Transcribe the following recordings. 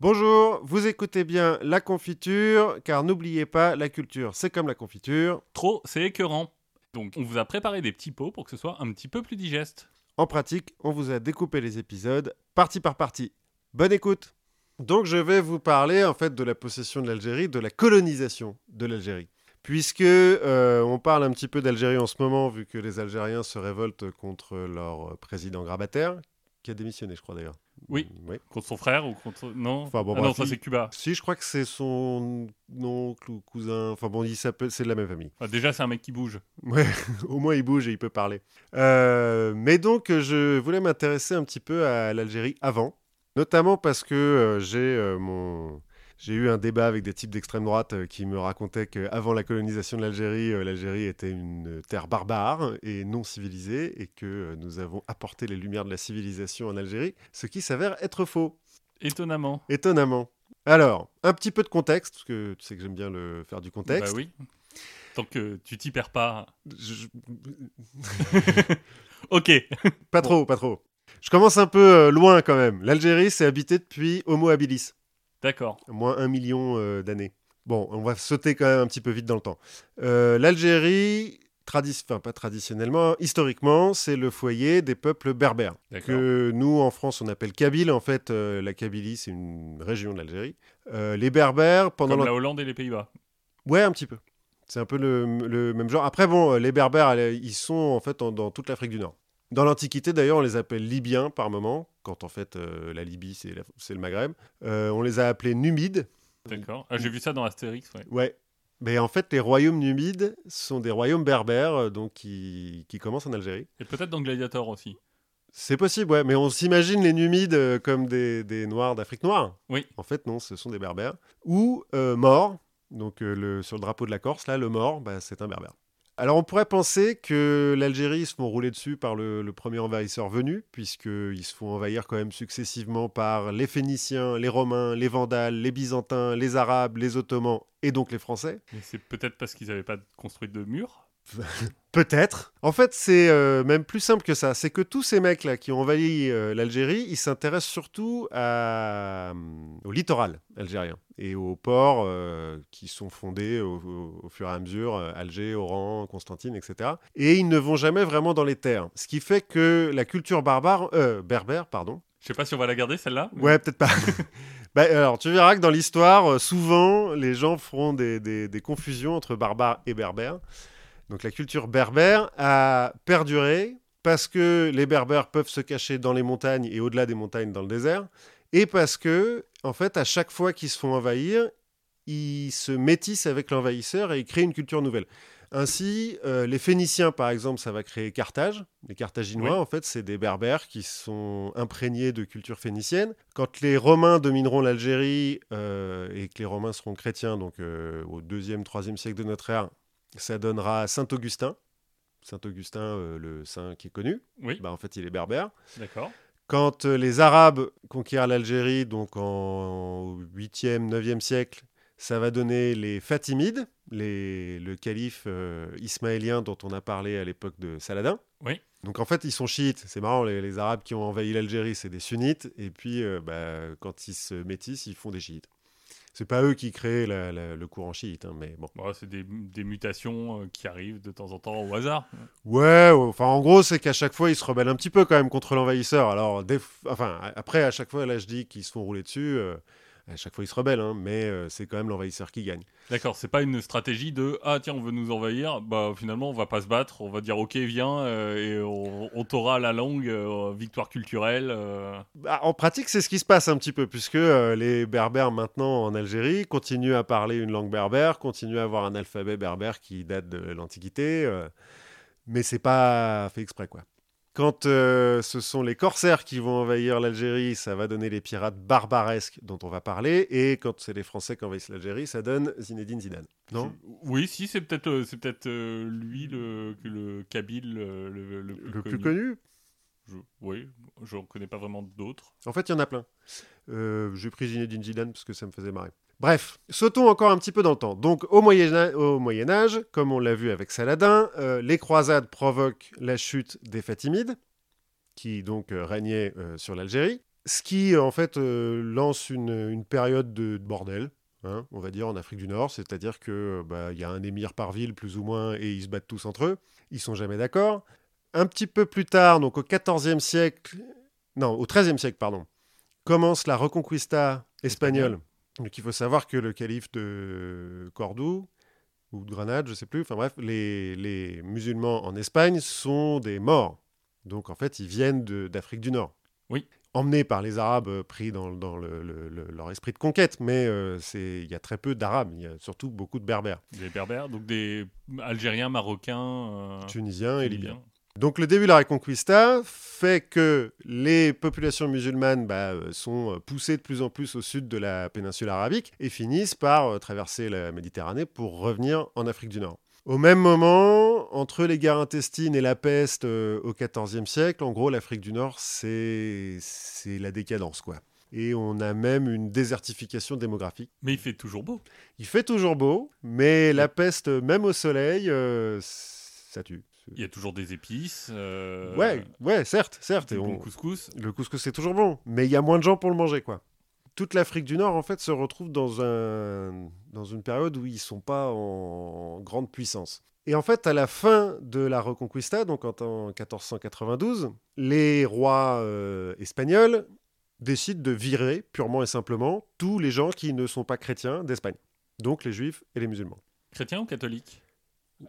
Bonjour, vous écoutez bien la confiture, car n'oubliez pas, la culture, c'est comme la confiture. Trop, c'est écœurant. Donc, on vous a préparé des petits pots pour que ce soit un petit peu plus digeste. En pratique, on vous a découpé les épisodes partie par partie. Bonne écoute Donc je vais vous parler en fait de la possession de l'Algérie, de la colonisation de l'Algérie. Puisque euh, on parle un petit peu d'Algérie en ce moment, vu que les Algériens se révoltent contre leur président grabataire, qui a démissionné, je crois d'ailleurs. Oui. Oui. Contre son frère ou contre. Non? Enfin, bon, Ah non, ça c'est Cuba. Si, je crois que c'est son oncle ou cousin. Enfin bon, il s'appelle, c'est de la même famille. Enfin, déjà, c'est un mec qui bouge. Ouais, au moins il bouge et il peut parler. Euh, mais donc, je voulais m'intéresser un petit peu à l'Algérie avant, notamment parce que euh, j'ai euh, mon. J'ai eu un débat avec des types d'extrême droite euh, qui me racontaient qu'avant la colonisation de l'Algérie, euh, l'Algérie était une terre barbare et non civilisée et que euh, nous avons apporté les lumières de la civilisation en Algérie, ce qui s'avère être faux. Étonnamment. Étonnamment. Alors, un petit peu de contexte, parce que tu sais que j'aime bien le faire du contexte. Bah oui. Tant que tu t'y perds pas. Je- Ok. Pas trop, pas trop. Je commence un peu loin quand même. L'Algérie, c'est habité depuis Homo habilis, D'accord. moins un million euh, d'années. Bon, on va sauter quand même un petit peu vite dans le temps. Euh, L'Algérie, tradi- enfin pas traditionnellement, historiquement, c'est le foyer des peuples berbères. Que nous, en France, on appelle Kabyle. En fait, euh, la Kabylie, c'est une région de l'Algérie. Les berbères, pendant Comme la Hollande et les Pays-Bas. Ouais, un petit peu. C'est un peu le, le même genre. Après, bon, les Berbères, ils sont en fait en- dans toute l'Afrique du Nord. Dans l'Antiquité, d'ailleurs, on les appelle Libyens par moment, quand en fait euh, la Libye, c'est la- c'est le Maghreb. Euh, on les a appelés Numides. D'accord. Ah, J'ai vu ça dans Astérix, ouais. Ouais. Mais en fait, les royaumes numides sont des royaumes berbères, euh, donc qui, qui commencent en Algérie. Et peut-être dans Gladiator aussi. C'est possible, ouais, mais on s'imagine les Numides comme des, des Noirs d'Afrique noire. Oui. En fait, non, ce sont des Berbères. Ou euh, Morts, donc euh, le, sur le drapeau de la Corse, là, le Mort, bah, c'est un Berbère. Alors on pourrait penser que l'Algérie se font rouler dessus par le, premier envahisseur venu, puisqu'ils se font envahir quand même successivement par les Phéniciens, les Romains, les Vandales, les Byzantins, les Arabes, les Ottomans et donc les Français. Mais c'est peut-être parce qu'ils n'avaient pas construit de mur. Peut-être. En fait, c'est euh, même plus simple que ça. C'est que tous ces mecs-là qui ont envahi euh, l'Algérie, ils s'intéressent surtout à, euh, au littoral algérien et aux ports euh, qui sont fondés au, au- au fur et à mesure, Alger, Oran, Constantine, etc. Et ils ne vont jamais vraiment dans les terres. Ce qui fait que la culture barbare, euh, berbère, pardon, Je sais pas si on va la garder celle-là. mais- Ouais, peut-être pas. Bah, alors, tu verras que dans l'histoire, souvent, les gens feront des, des- des confusions entre barbares et berbères. Donc, la culture berbère a perduré parce que les berbères peuvent se cacher dans les montagnes et au-delà des montagnes dans le désert, et parce que, en fait, à chaque fois qu'ils se font envahir, ils se métissent avec l'envahisseur et ils créent une culture nouvelle. Ainsi, euh, les Phéniciens, par exemple, ça va créer Carthage. Les Carthaginois, Oui. en fait, c'est des Berbères qui sont imprégnés de culture phénicienne. Quand les Romains domineront l'Algérie euh, et que les Romains seront chrétiens, donc euh, au 2e, 3e siècle de notre ère, ça donnera Saint-Augustin. Saint-Augustin, euh, le saint qui est connu, Oui, bah, en fait, il est berbère. d'accord. Quand euh, les Arabes conquièrent l'Algérie, donc en 8e, 9e siècle, ça va donner les Fatimides, les, le calife euh, ismaélien dont on a parlé à l'époque de Saladin. Oui. Donc en fait, ils sont chiites. C'est marrant, les, les Arabes qui ont envahi l'Algérie, c'est des sunnites. Et puis, bah, quand ils se métissent, ils font des chiites. C'est pas eux qui créent la- la- le courant chiite, hein, mais bon. Bon, c'est des, des mutations euh, qui arrivent de temps en temps au hasard. Ouais, enfin en gros, c'est qu'à chaque fois, ils se rebellent un petit peu quand même contre l'envahisseur. Alors, des enfin, après, à chaque fois, là, je dis qu'ils se font rouler dessus. euh, à chaque fois, ils se rebellent, hein, mais euh, c'est quand même l'envahisseur qui gagne. D'accord, c'est pas une stratégie de ah tiens on veut nous envahir, bah finalement on va pas se battre, on va dire ok viens euh, et on, on t'aura la longue euh, victoire culturelle. Bah, en pratique, c'est ce qui se passe un petit peu, puisque les Berbères maintenant en Algérie continuent à parler une langue berbère, continuent à avoir un alphabet berbère qui date de l'Antiquité, mais c'est pas fait exprès, quoi. Quand euh, ce sont les corsaires qui vont envahir l'Algérie, ça va donner les pirates barbaresques dont on va parler, et quand c'est les Français qui envahissent l'Algérie, ça donne Zinedine Zidane. Non? Oui, si c'est peut-être euh, c'est peut-être euh, lui le le Kabyle euh, le, le plus Le connu. plus connu Je- oui, je ne connais pas vraiment d'autres. En fait, il y en a plein. Euh, J'ai pris Zinedine Zidane parce que ça me faisait marrer. Bref, sautons encore un petit peu dans le temps. Donc, au Moyen, Âge- au Moyen Âge, comme on l'a vu avec Saladin, euh, les croisades provoquent la chute des Fatimides, qui donc euh, régnaient euh, sur l'Algérie. Ce qui, en fait, lance une, période de, de bordel, hein, on va dire, en Afrique du Nord. C'est-à-dire que bah, il y a un émir par ville, plus ou moins, et ils se battent tous entre eux. Ils sont jamais d'accord. Un petit peu plus tard, donc au XIVe siècle, non, au XIIIe siècle, pardon, commence la Reconquista espagnole. Donc il faut savoir que le calife de Cordoue, ou de Grenade, je sais plus, enfin bref, les, les musulmans en Espagne sont des morts. Donc en fait, ils viennent d'Afrique du Nord. Oui. Emmenés par les Arabes, euh, pris dans, dans le- le- le- leur esprit de conquête, mais euh, il y a très peu d'Arabes, il y a surtout beaucoup de Berbères, Des Berbères, donc des Algériens, Marocains, euh, Tunisiens et Libyens. Donc le début de la Reconquista fait que les populations musulmanes bah, euh, sont euh, poussées de plus en plus au sud de la péninsule arabique et finissent par euh, traverser la Méditerranée pour revenir en Afrique du Nord. Au même moment, entre les guerres intestines et la peste euh, au XIVe siècle, en gros, l'Afrique du Nord, c'est c'est la décadence, quoi. Et on a même une désertification démographique. Mais il fait toujours beau. Il fait toujours beau, mais la peste, même au soleil, euh, ça tue. Il y a toujours des épices. euh, Ouais, ouais, certes, certes. Et bon couscous. Le couscous, c'est toujours bon, mais il y a moins de gens pour le manger, quoi. Toute l'Afrique du Nord, en fait, se retrouve dans, un, dans une période où ils sont pas en grande puissance. Et en fait, à la fin de la Reconquista, donc en, en 1492, les rois euh, espagnols décident de virer purement et simplement tous les gens qui ne sont pas chrétiens d'Espagne. Donc les juifs et les musulmans. Chrétien ou catholique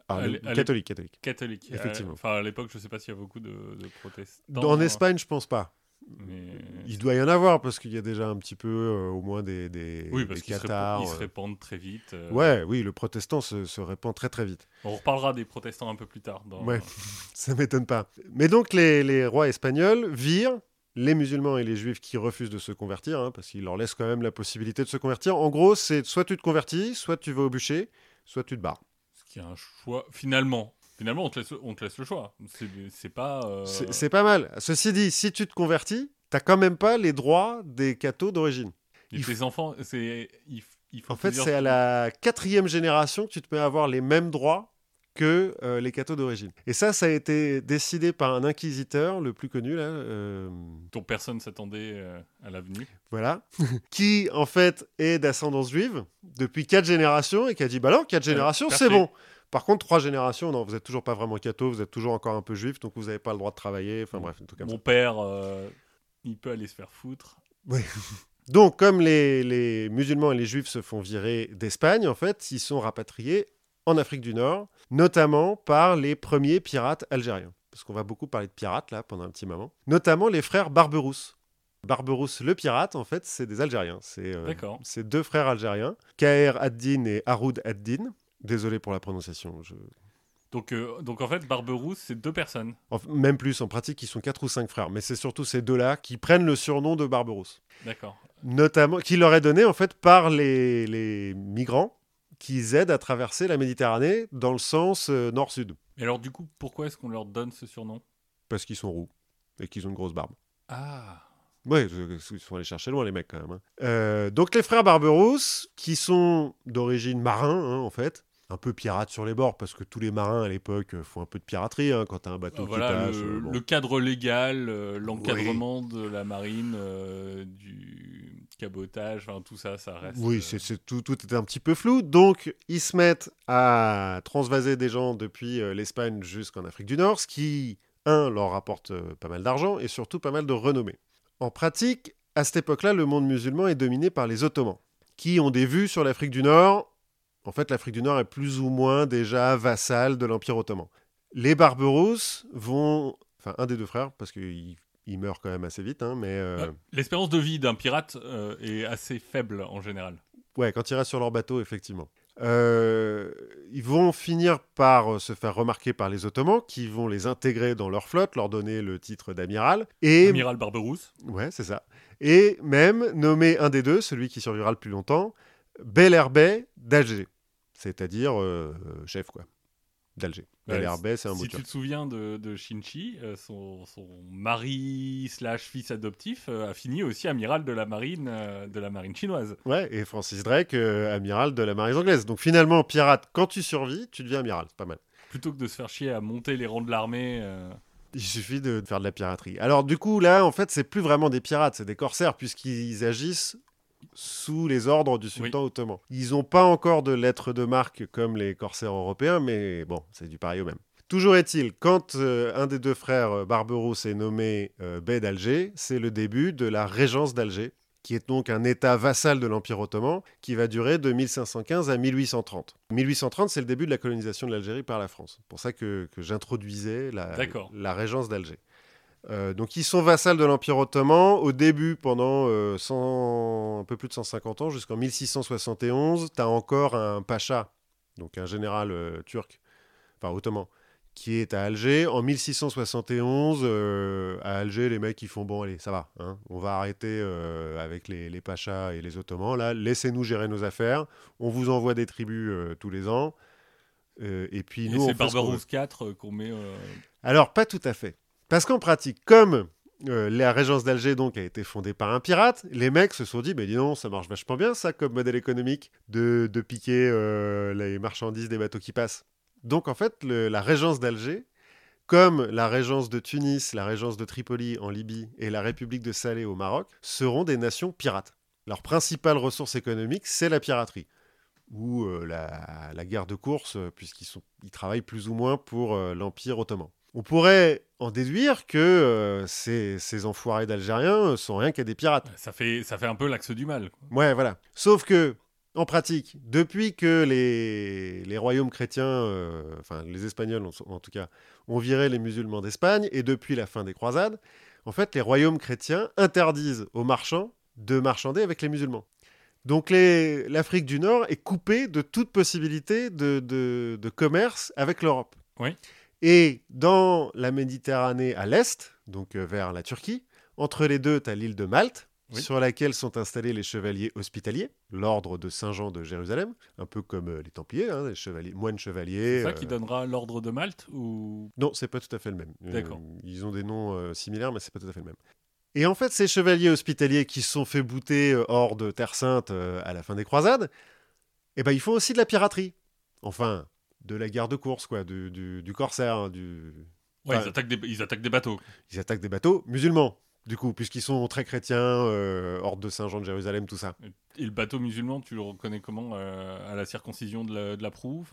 Ah, catholiques. Catholique. Effectivement. Euh, Enfin, à l'époque, je ne sais pas s'il y a beaucoup de, de protestants. En Espagne, je pense pas. Mais... Il doit y en avoir parce qu'il y a déjà un petit peu, euh, au moins des, des, Oui, parce des qu'ils se, cathares, ils se euh. répandent très vite. euh. Ouais, oui, le protestant se, se répand très très vite. On reparlera des protestants un peu plus tard. Dans... Ouais. Ça m'étonne pas. Mais donc les, les rois espagnols virent les musulmans et les juifs qui refusent de se convertir, hein, parce qu'ils leur laissent quand même la possibilité de se convertir. En gros, c'est soit tu te convertis, soit tu vas au bûcher, soit tu te barres. Ce qui est un choix. Finalement, finalement on, te laisse, on te laisse le choix. C'est- pas. euh, C'est pas mal. Ceci dit, si tu te convertis, t'as quand même pas les droits des cathos d'origine. et tes enfants, c'est. Il, il faut En fait, c'est à la quatrième génération que tu te mets à avoir les mêmes droits que euh, les cathos d'origine. Et ça, ça a été décidé par un inquisiteur, le plus connu, là, euh, dont personne s'attendait euh, à l'avenue. voilà, qui, en fait, est d'ascendance juive depuis quatre générations et qui a dit, bah non, quatre générations, c'est bon. Par contre, trois générations, non, vous êtes toujours pas vraiment catho, vous êtes toujours encore un peu juif, donc vous n'avez pas le droit de travailler, enfin bref, comme ça. Mon père, euh, il peut aller se faire foutre. Donc, comme les, les musulmans et les juifs se font virer d'Espagne, en fait, ils sont rapatriés en Afrique du Nord, notamment par les premiers pirates algériens. Parce qu'on va beaucoup parler de pirates, là, pendant un petit moment. Notamment les frères Barberousse. Barberousse, le pirate, en fait, c'est des Algériens. C'est euh, deux frères algériens, Kaer ad-Din et Haroud ad-Din. Désolé pour la prononciation. je- Donc, euh, donc en fait, Barberousse, c'est deux personnes. Même plus, en pratique, ils sont quatre ou cinq frères. Mais c'est surtout ces deux-là qui prennent le surnom de Barberousse. D'accord. notamment qui leur est donné en fait par les, les migrants qui aident à traverser la Méditerranée dans le sens euh, nord-sud Et alors, du coup, pourquoi est-ce qu'on leur donne ce surnom? Parce qu'ils sont roux et qu'ils ont une grosse barbe. Ah Ouais, ils sont allés chercher loin les mecs quand même. hein. Euh, donc les frères Barberousse, qui sont d'origine marin hein, en fait, un peu pirates sur les bords parce que tous les marins à l'époque euh, font un peu de piraterie hein, quand t'as un bateau Voilà, qui passe. le, euh, bon. le cadre légal, euh, l'encadrement de la marine, euh, du cabotage, enfin, tout ça, ça reste. Oui, euh, c'est, tout, tout était un petit peu flou. Donc, ils se mettent à transvaser des gens depuis l'Espagne jusqu'en Afrique du Nord, ce qui, un, leur rapporte pas mal d'argent et surtout pas mal de renommée. En pratique, à cette époque-là, le monde musulman est dominé par les Ottomans, qui ont des vues sur l'Afrique du Nord. En fait, l'Afrique du Nord est plus ou moins déjà vassale de l'Empire ottoman. Les Barberousse vont... Enfin, un des deux frères, parce qu'il il meurt quand même assez vite, hein, mais... euh, L'espérance de vie d'un pirate euh, est assez faible en général. Ouais, quand ils restent sur leur bateau, effectivement. Euh, ils vont finir par se faire remarquer par les Ottomans, qui vont les intégrer dans leur flotte, leur donner le titre d'amiral, et Amiral Barberousse. ouais, c'est ça, et même nommer un des deux, celui qui survivra le plus longtemps, Bel Bey d'Alger, c'est-à-dire euh, chef quoi, d'Alger. Ouais, c'est un mot Si tu te souviens de, de Shinchi, euh, son, son mari slash fils adoptif euh, a fini aussi amiral de la marine de la marine chinoise. Ouais, et Francis Drake, amiral de la marine anglaise. Donc finalement, pirate, quand tu survis, tu deviens amiral, c'est pas mal. Plutôt que de se faire chier à monter les rangs de l'armée. Il suffit de faire de la piraterie. Alors du coup, là, en fait, c'est plus vraiment des pirates, c'est des corsaires, puisqu'ils agissent sous les ordres du sultan ottoman. Ils n'ont pas encore de lettres de marque comme les corsaires européens, mais bon, c'est du pareil au même. Toujours est-il, quand euh, un des deux frères euh, Barberousse est nommé euh, bey d'Alger, c'est le début de la régence d'Alger, qui est donc un État vassal de l'Empire ottoman, qui va durer de 1515 à 1830. 1830, c'est le début de la colonisation de l'Algérie par la France. C'est pour ça que, j'introduisais la, la, régence d'Alger. Donc ils sont vassals de l'Empire ottoman au début pendant un peu plus de 150 ans, jusqu'en 1671. Tu as encore un pacha, donc un général turc, enfin ottoman, qui est à Alger. En 1671, euh, à Alger, les mecs, ils font bon, allez, ça va, hein, on va arrêter euh, avec les, les, Pachas et les Ottomans. Là, laissez-nous gérer nos affaires. On vous envoie des tribus euh, tous les ans. et puis nous, c'est Barbarousse 4 qu'on met. Alors, pas tout à fait. Parce qu'en pratique, comme la régence d'Alger donc a été fondée par un pirate. Les mecs se sont dit, mais dis donc, ça marche vachement bien ça comme modèle économique de, piquer les marchandises des bateaux qui passent. Donc en fait, la régence d'Alger, comme la régence de Tunis, la régence de Tripoli en Libye et la République de Salé au Maroc, seront des nations pirates. Leur principale ressource économique, c'est la piraterie ou euh, la, guerre de course, euh, puisqu'ils ils travaillent plus ou moins pour euh, l'Empire ottoman. On pourrait en déduire que ces, ces, enfoirés d'Algériens sont rien qu'à des pirates. Ça fait, ça fait un peu l'axe du mal. Ouais, voilà. Sauf que en pratique, depuis que les, royaumes chrétiens, euh, enfin les Espagnols en, tout cas, ont viré les musulmans d'Espagne, et depuis la fin des croisades, en fait, les royaumes chrétiens interdisent aux marchands de marchander avec les musulmans. Donc l'Afrique du Nord est coupée de toute possibilité de, commerce avec l'Europe. Et dans la Méditerranée à l'est, donc euh, vers la Turquie, entre les deux, tu as l'île de Malte, sur laquelle sont installés les chevaliers hospitaliers, l'ordre de Saint-Jean de Jérusalem, un peu comme euh, les Templiers, hein, les chevaliers, moines chevaliers. C'est ça qui euh, donnera l'ordre de Malte ou? Non, c'est pas tout à fait le même. Euh, D'accord. ils ont des noms similaires, mais c'est pas tout à fait le même. Et en fait, ces chevaliers hospitaliers qui se sont fait bouter hors de Terre Sainte à la fin des croisades, eh ben, ils font aussi de la piraterie. Enfin, de la guerre de course, quoi, du, du, corsaire. Hein, du... Ouais, ils, attaquent des, ils attaquent des bateaux. Ils attaquent des bateaux musulmans du coup, puisqu'ils sont très chrétiens, euh, hors de Saint-Jean de Jérusalem, tout ça. Et le bateau musulman, tu le reconnais comment euh, À la circoncision de la, proue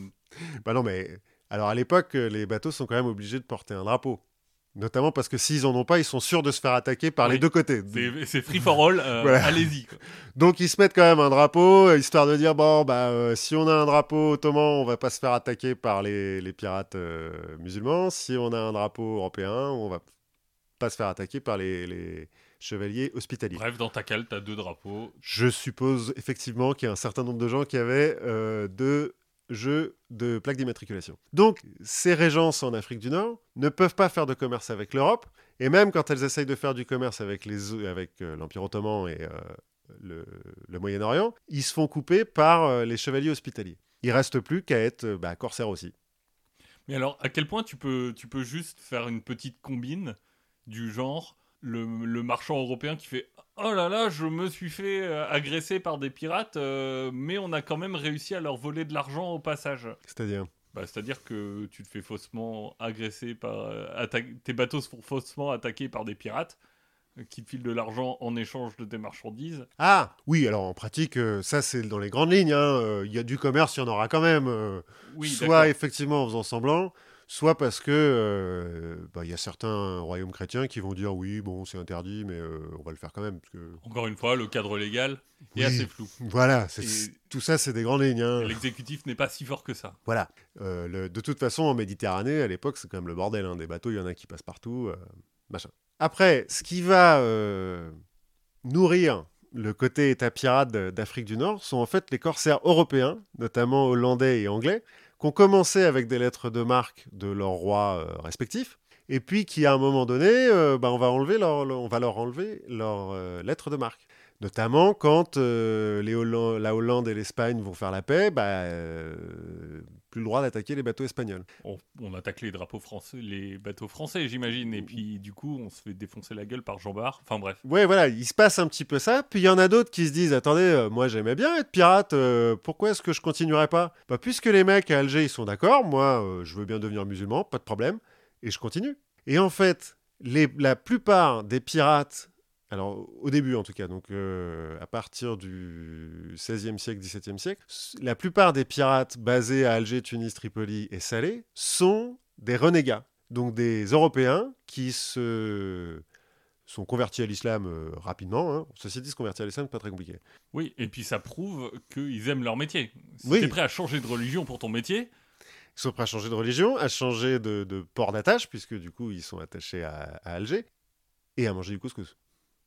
Bah non, mais alors à l'époque, les bateaux sont quand même obligés de porter un drapeau. Notamment parce que s'ils en ont pas, ils sont sûrs de se faire attaquer par les deux côtés. C'est free for all, euh, allez-y. Donc ils se mettent quand même un drapeau, histoire de dire bon, bah, si on a un drapeau ottoman, on va pas se faire attaquer par les, les pirates musulmans. Si on a un drapeau européen, on va pas se faire attaquer par les, chevaliers hospitaliers. Bref, dans ta cale, tu as deux drapeaux. Je suppose effectivement qu'il y a un certain nombre de gens qui avaient euh, deux jeux de plaques d'immatriculation. Donc, ces régences en Afrique du Nord ne peuvent pas faire de commerce avec l'Europe, et même quand elles essayent de faire du commerce avec l'Empire avec, euh, ottoman et euh, le, Moyen-Orient, ils se font couper par les chevaliers hospitaliers. Il reste plus qu'à être bah, corsaire aussi. Mais alors, à quel point tu peux, tu peux juste faire une petite combine du genre le, marchand européen qui fait Oh là là, je me suis fait euh, agresser par des pirates, euh, mais on a quand même réussi à leur voler de l'argent au passage. C'est-à-dire bah, C'est-à-dire que tu te fais faussement agresser par. Euh, tes bateaux se font faussement attaquer par des pirates qui te filent de l'argent en échange de tes marchandises. Ah oui, alors en pratique, ça c'est dans les grandes lignes. Hein, il y a du commerce, il y en aura quand même. oui, soit effectivement en faisant semblant, soit parce que euh, bah, il y a certains royaumes chrétiens qui vont dire oui, bon, c'est interdit, mais euh, on va le faire quand même. que... Encore une fois, le cadre légal est assez flou. Voilà, tout ça, c'est des grandes lignes. Hein. L'exécutif n'est pas si fort que ça. Voilà. Euh, de toute façon, en Méditerranée, à l'époque, c'est quand même le bordel. Hein. Des bateaux, il y en a qui passent partout. machin. Après, ce qui va nourrir le côté état pirate d'Afrique du Nord sont en fait les corsaires européens, notamment hollandais et anglais, qui ont commencé avec des lettres de marque de leurs rois euh, respectifs, et puis qui, à un moment donné, euh, bah, on, va enlever leur, on va leur enlever leurs euh, lettres de marque. Notamment quand les la Hollande et l'Espagne vont faire la paix, bah, plus le droit d'attaquer les bateaux espagnols. On, attaque les drapeaux français, les bateaux français, j'imagine, et puis du coup, on se fait défoncer la gueule par Jean Bart. Enfin bref. Ouais, voilà, il se passe un petit peu ça. Puis il y en a d'autres qui se disent, attendez, moi j'aimais bien être pirate, pourquoi est-ce que je continuerais pas? Bah puisque les mecs à Alger ils sont d'accord, moi je veux bien devenir musulman, pas de problème, et je continue. Et en fait, les, la plupart des pirates, alors au début en tout cas, donc euh, à partir du XVIe siècle, XVIIe siècle, s- la plupart des pirates basés à Alger, Tunis, Tripoli et Salé sont des renégats, donc des Européens qui se sont convertis à l'islam euh, rapidement. Hein. Ceci dit, se convertir à l'islam, c'est pas très compliqué. Oui, et puis ça prouve qu'ils aiment leur métier. Si Oui. t'es prêt à changer de religion pour ton métier, Ils sont prêts à changer de religion, à changer de, de port d'attache, puisque du coup, ils sont attachés à, à Alger, et à manger du couscous.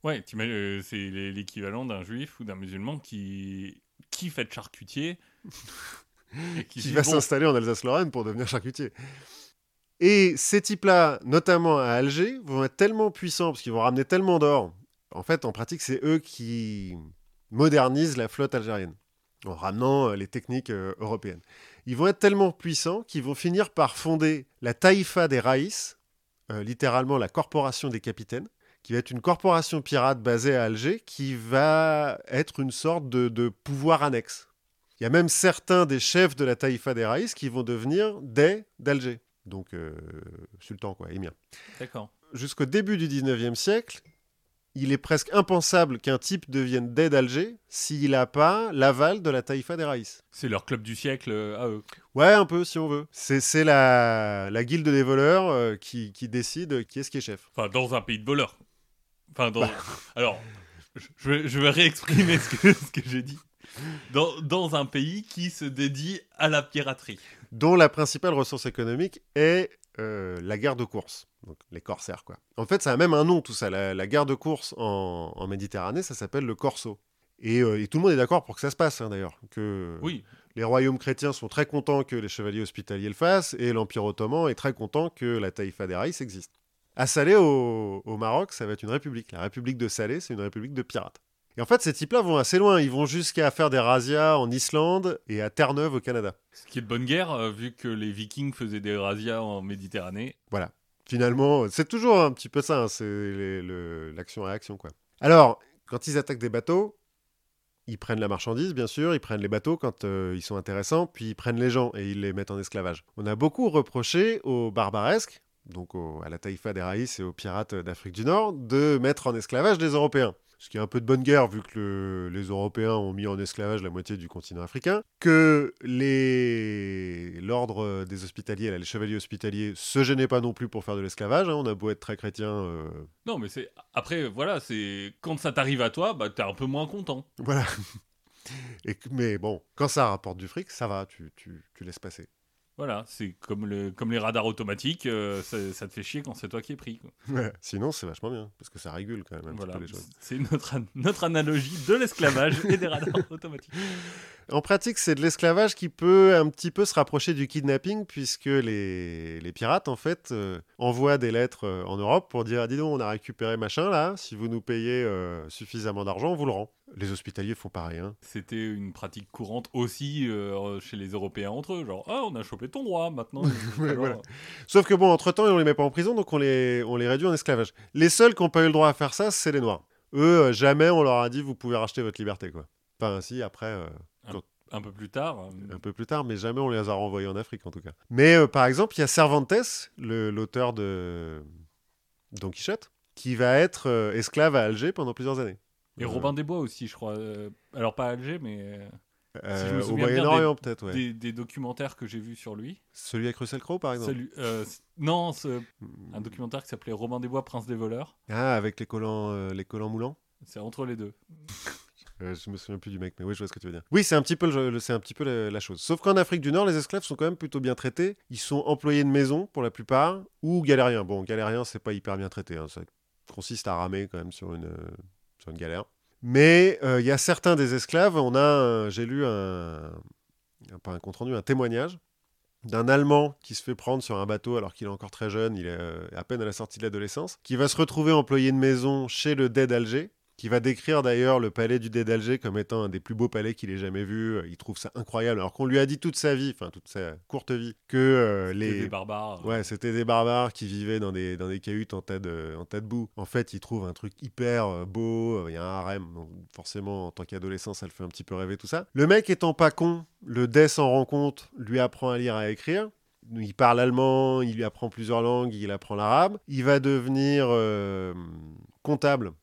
Ouais, euh, c'est l'é- l'équivalent d'un juif ou d'un musulman qui kiffe être charcutier. et Qui va bon, s'installer en Alsace-Lorraine pour devenir charcutier. Et ces types-là, notamment à Alger, vont être tellement puissants, parce qu'ils vont ramener tellement d'or. En fait, en pratique, c'est eux qui modernisent la flotte algérienne, en ramenant euh, les techniques euh, européennes. Ils vont être tellement puissants qu'ils vont finir par fonder la Taïfa des Raïs, euh, littéralement la corporation des capitaines, qui va être une corporation pirate basée à Alger, qui va être une sorte de, de pouvoir annexe. Il y a même certains des chefs de la Taïfa des Raïs qui vont devenir des d'Alger. Donc, euh, sultan, quoi, émir. D'accord. Jusqu'au début du 19e siècle, il est presque impensable qu'un type devienne des d'Alger s'il n'a pas l'aval de la Taïfa des Raïs. C'est leur club du siècle euh, à eux. Ouais, un peu, si on veut. C'est c'est la, la guilde des voleurs euh, qui, qui décide qui est-ce qui est chef. Enfin, dans un pays de voleurs. Enfin, dans... Bah. Alors, je- vais, je vais réexprimer ce que, ce que j'ai dit. Dans, dans un pays qui se dédie à la piraterie. dont la principale ressource économique est euh, la guerre de course, donc les corsaires quoi. En fait, ça a même un nom tout ça. La, la guerre de course en, en Méditerranée, ça s'appelle le corso. Et, euh, et tout le monde est d'accord pour que ça se passe hein, d'ailleurs. Que Oui, les royaumes chrétiens sont très contents que les chevaliers hospitaliers le fassent, et l'Empire ottoman est très content que la Taïfa des existe. À Salé, au, au Maroc, ça va être une république. La république de Salé, c'est une république de pirates. Et en fait, ces types-là vont assez loin. Ils vont jusqu'à faire des razzias en Islande et à Terre-Neuve au Canada. ce qui est de bonne guerre, euh, vu que les vikings faisaient des razzias en Méditerranée. Voilà. Finalement, c'est toujours un petit peu ça, hein, c'est le- l'action-réaction, quoi. Alors, quand ils attaquent des bateaux, ils prennent la marchandise, bien sûr, ils prennent les bateaux quand euh, ils sont intéressants, puis ils prennent les gens et ils les mettent en esclavage. On a beaucoup reproché aux barbaresques, donc au- à la taïfa des raïs et aux pirates d'Afrique du Nord, de mettre en esclavage des Européens. Ce qui est un peu de bonne guerre, vu que le- les Européens ont mis en esclavage la moitié du continent africain, que l'ordre des hospitaliers, là, les chevaliers hospitaliers, se gênaient pas non plus pour faire de l'esclavage. hein. On a beau être très chrétien, euh, Non, mais c'est. Après, voilà, c'est. Quand ça t'arrive à toi, bah, t'es un peu moins content. voilà. Et, mais bon, quand ça rapporte du fric, ça va, tu, tu, tu laisses passer. Voilà, c'est comme, le, comme les radars automatiques, euh, ça, ça te fait chier quand c'est toi qui es pris. quoi. Sinon, c'est vachement bien, parce que ça régule quand même un Voilà, petit peu les choses. c'est notre, an- notre analogie de l'esclavage et des radars automatiques. En pratique, c'est de l'esclavage qui peut un petit peu se rapprocher du kidnapping, puisque les, les pirates, en fait, euh, envoient des lettres euh, en Europe pour dire, ah, dis donc, on a récupéré machin là, si vous nous payez suffisamment d'argent, on vous le rend. Les hospitaliers font pareil. Hein. C'était une pratique courante aussi euh, chez les Européens entre eux. Genre, ah, on a chopé ton roi, maintenant. Ouais, voilà. Sauf que bon, entre-temps, on les met pas en prison, donc on les, on les réduit en esclavage. Les seuls qui n'ont pas eu le droit à faire ça, c'est les Noirs. Eux, euh, jamais on leur a dit, vous pouvez racheter votre liberté, quoi. Enfin, si, après... euh, Un peu plus tard. euh, un peu plus tard, mais jamais on les a renvoyés en Afrique en tout cas. Mais par exemple, il y a Cervantes, l'auteur de Don Quichotte, qui va être esclave à Alger pendant plusieurs années. Et Euh, Robin des Bois aussi, je crois. Euh, alors, pas à Alger, mais euh, si je me au souviens bien Moyen-Orient peut-être, ouais. des, des documentaires que j'ai vus sur lui. Celui avec Russell Crowe par exemple. Celui- non, ce- un documentaire qui s'appelait Robin des Bois, Prince des voleurs. Ah, avec les collants, les collants moulants. C'est entre les deux. Euh, je me souviens plus du mec, mais oui, je vois ce que tu veux dire. Oui, c'est un petit peu, le, le- c'est un petit peu la, la chose. Sauf qu'en Afrique du Nord, les esclaves sont quand même plutôt bien traités. Ils sont employés de maison pour la plupart, ou galériens. Bon, galérien, c'est pas hyper bien traité. hein. Ça consiste à ramer quand même sur une, une galère. Mais euh, il y a certains des esclaves. On a, j'ai lu un, pas un compte rendu, un témoignage d'un Allemand qui se fait prendre sur un bateau alors qu'il est encore très jeune, il est euh, à peine à la sortie de l'adolescence, qui va se retrouver employé de maison chez le dé d'Alger, qui va décrire d'ailleurs le palais du dé d'Alger comme étant un des plus beaux palais qu'il ait jamais vu. Il trouve ça incroyable, alors qu'on lui a dit toute sa vie, enfin toute sa courte vie, que euh, Les... Des barbares. Ouais, c'était des barbares qui vivaient dans des, dans des cahutes en tas, de, en tas de boue. En fait, ils trouvent un truc hyper euh, beau, euh, il y a un harem, donc forcément, en tant qu'adolescent, ça le fait un petit peu rêver tout ça. Le mec étant pas con, le dé s'en rend compte, lui apprend à lire et à écrire. il parle allemand, il apprend plusieurs langues, il apprend l'arabe. Il va devenir euh, comptable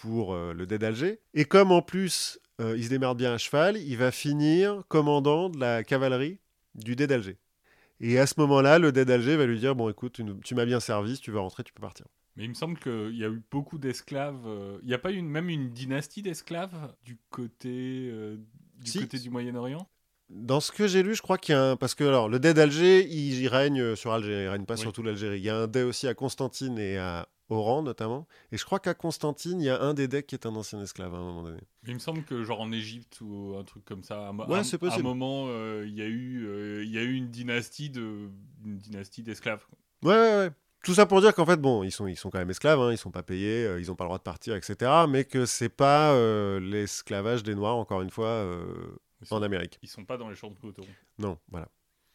pour euh, le dé d'Alger. Et comme en plus euh, il se démerde bien à cheval, il va finir commandant de la cavalerie du dé d'Alger. Et à ce moment-là, le dé d'Alger va lui dire Bon, écoute, tu, m'as bien servi, si tu veux rentrer, tu peux partir. Mais il me semble qu'il y a eu beaucoup d'esclaves. euh, Il n'y a pas eu même une dynastie d'esclaves du côté, euh, du, Si. côté du Moyen-Orient? Dans ce que j'ai lu, je crois qu'il y a un. Parce que alors, le dé d'Alger, il, il règne sur Alger, il règne pas Oui. sur toute l'Algérie. Il y a un dé aussi à Constantine et à Oran, notamment. Et je crois qu'à Constantine, il y a un des decks qui est un ancien esclave à un moment donné. Il me semble que genre en Égypte ou un truc comme ça, à, Ouais, c'est à un moment, euh, il y a eu, euh, y a eu une dynastie de, une dynastie d'esclaves. Ouais, ouais, ouais. Tout ça pour dire qu'en fait, bon, ils sont, ils sont quand même esclaves, hein, ils sont pas payés, euh, ils n'ont pas le droit de partir, etc. Mais que c'est pas l'esclavage des Noirs, encore une fois, sont, en Amérique. ils sont pas dans les champs de coton. Non, voilà.